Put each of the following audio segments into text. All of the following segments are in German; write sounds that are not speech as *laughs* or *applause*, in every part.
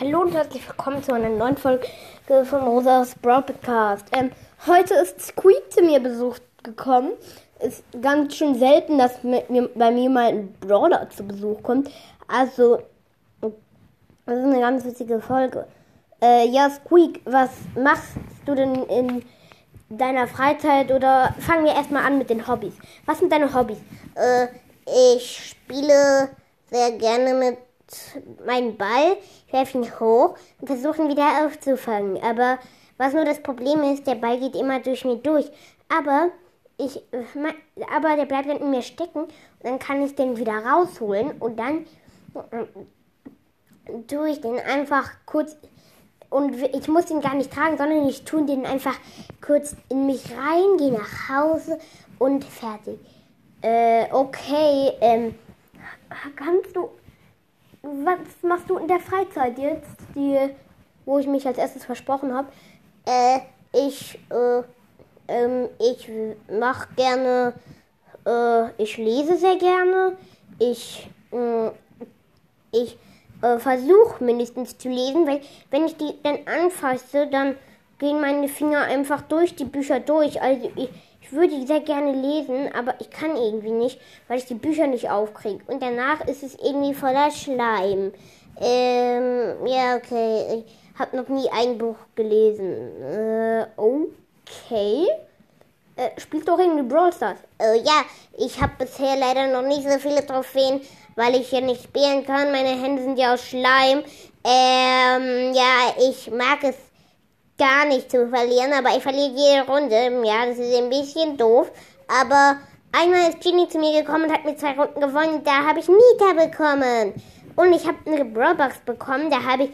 Hallo und herzlich willkommen zu einer neuen Folge von Rosas Broad Podcast. Ähm, heute ist Squeak zu mir besucht gekommen. Ist ganz schön selten, dass mir, bei mir mal ein Brawler zu Besuch kommt. Also, das ist eine ganz witzige Folge. Äh, ja, Squeak, was machst du denn in deiner Freizeit? Oder fangen wir erstmal an mit den Hobbys. Was sind deine Hobbys? Äh, ich spiele sehr gerne mit meinen Ball, werfe ihn hoch und versuche ihn wieder aufzufangen. Aber was nur das Problem ist, der Ball geht immer durch mich durch. Aber ich, aber der bleibt dann in mir stecken und dann kann ich den wieder rausholen und dann tue ich den einfach kurz und ich muss ihn gar nicht tragen, sondern ich tue den einfach kurz in mich rein, gehe nach Hause und fertig. Äh, okay, ähm, kannst du was machst du in der Freizeit jetzt, die, wo ich mich als erstes versprochen habe? Äh, ich, äh, ähm, ich mach gerne, äh, ich lese sehr gerne. Ich, äh, ich äh, versuche mindestens zu lesen, weil wenn ich die dann anfasse, dann gehen meine Finger einfach durch die Bücher durch. Also ich, ich würde sehr gerne lesen, aber ich kann irgendwie nicht, weil ich die Bücher nicht aufkriege. Und danach ist es irgendwie voller Schleim. Ähm, ja, okay. Ich habe noch nie ein Buch gelesen. Äh, okay. Äh, spielst du auch irgendwie Brawl Stars? Äh, ja, ich habe bisher leider noch nicht so viele Trophäen, weil ich hier nicht spielen kann. Meine Hände sind ja aus Schleim. Ähm, ja, ich mag es gar nicht zu verlieren, aber ich verliere jede Runde. Ja, das ist ein bisschen doof. Aber einmal ist Genie zu mir gekommen und hat mir zwei Runden gewonnen. Da habe ich Nita bekommen. Und ich habe eine Brawlbox bekommen. Da habe ich,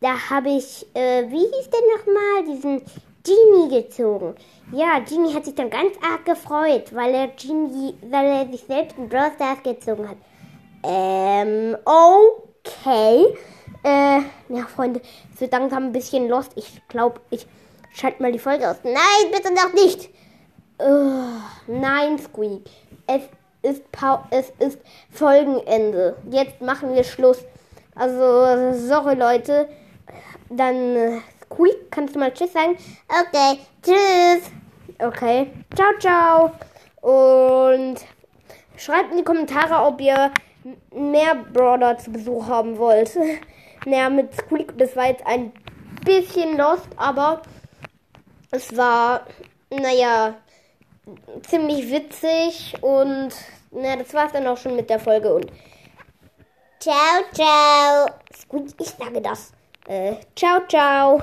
da habe ich, äh, wie hieß der nochmal? Diesen Genie gezogen. Ja, Genie hat sich dann ganz arg gefreut, weil er Genie, weil er sich selbst einen Brawl Stars gezogen hat. Ähm, okay. Äh, ja, Freunde, es wird langsam ein bisschen lost. Ich glaube, ich schalte mal die Folge aus. Nein, bitte noch nicht! Uh, nein, Squeak. Es ist, pa es ist Folgenende. Jetzt machen wir Schluss. Also, sorry, Leute. Dann, äh, Squeak, kannst du mal Tschüss sagen? Okay, Tschüss. Okay, ciao, ciao. Und schreibt in die Kommentare, ob ihr mehr Brawler zu Besuch haben wollt. *laughs* Naja, mit Squeak, das war jetzt ein bisschen lost, aber es war, naja, ziemlich witzig und naja, das war's dann auch schon mit der Folge und ciao, ciao. Squeak, ich sage das. Äh, ciao, ciao.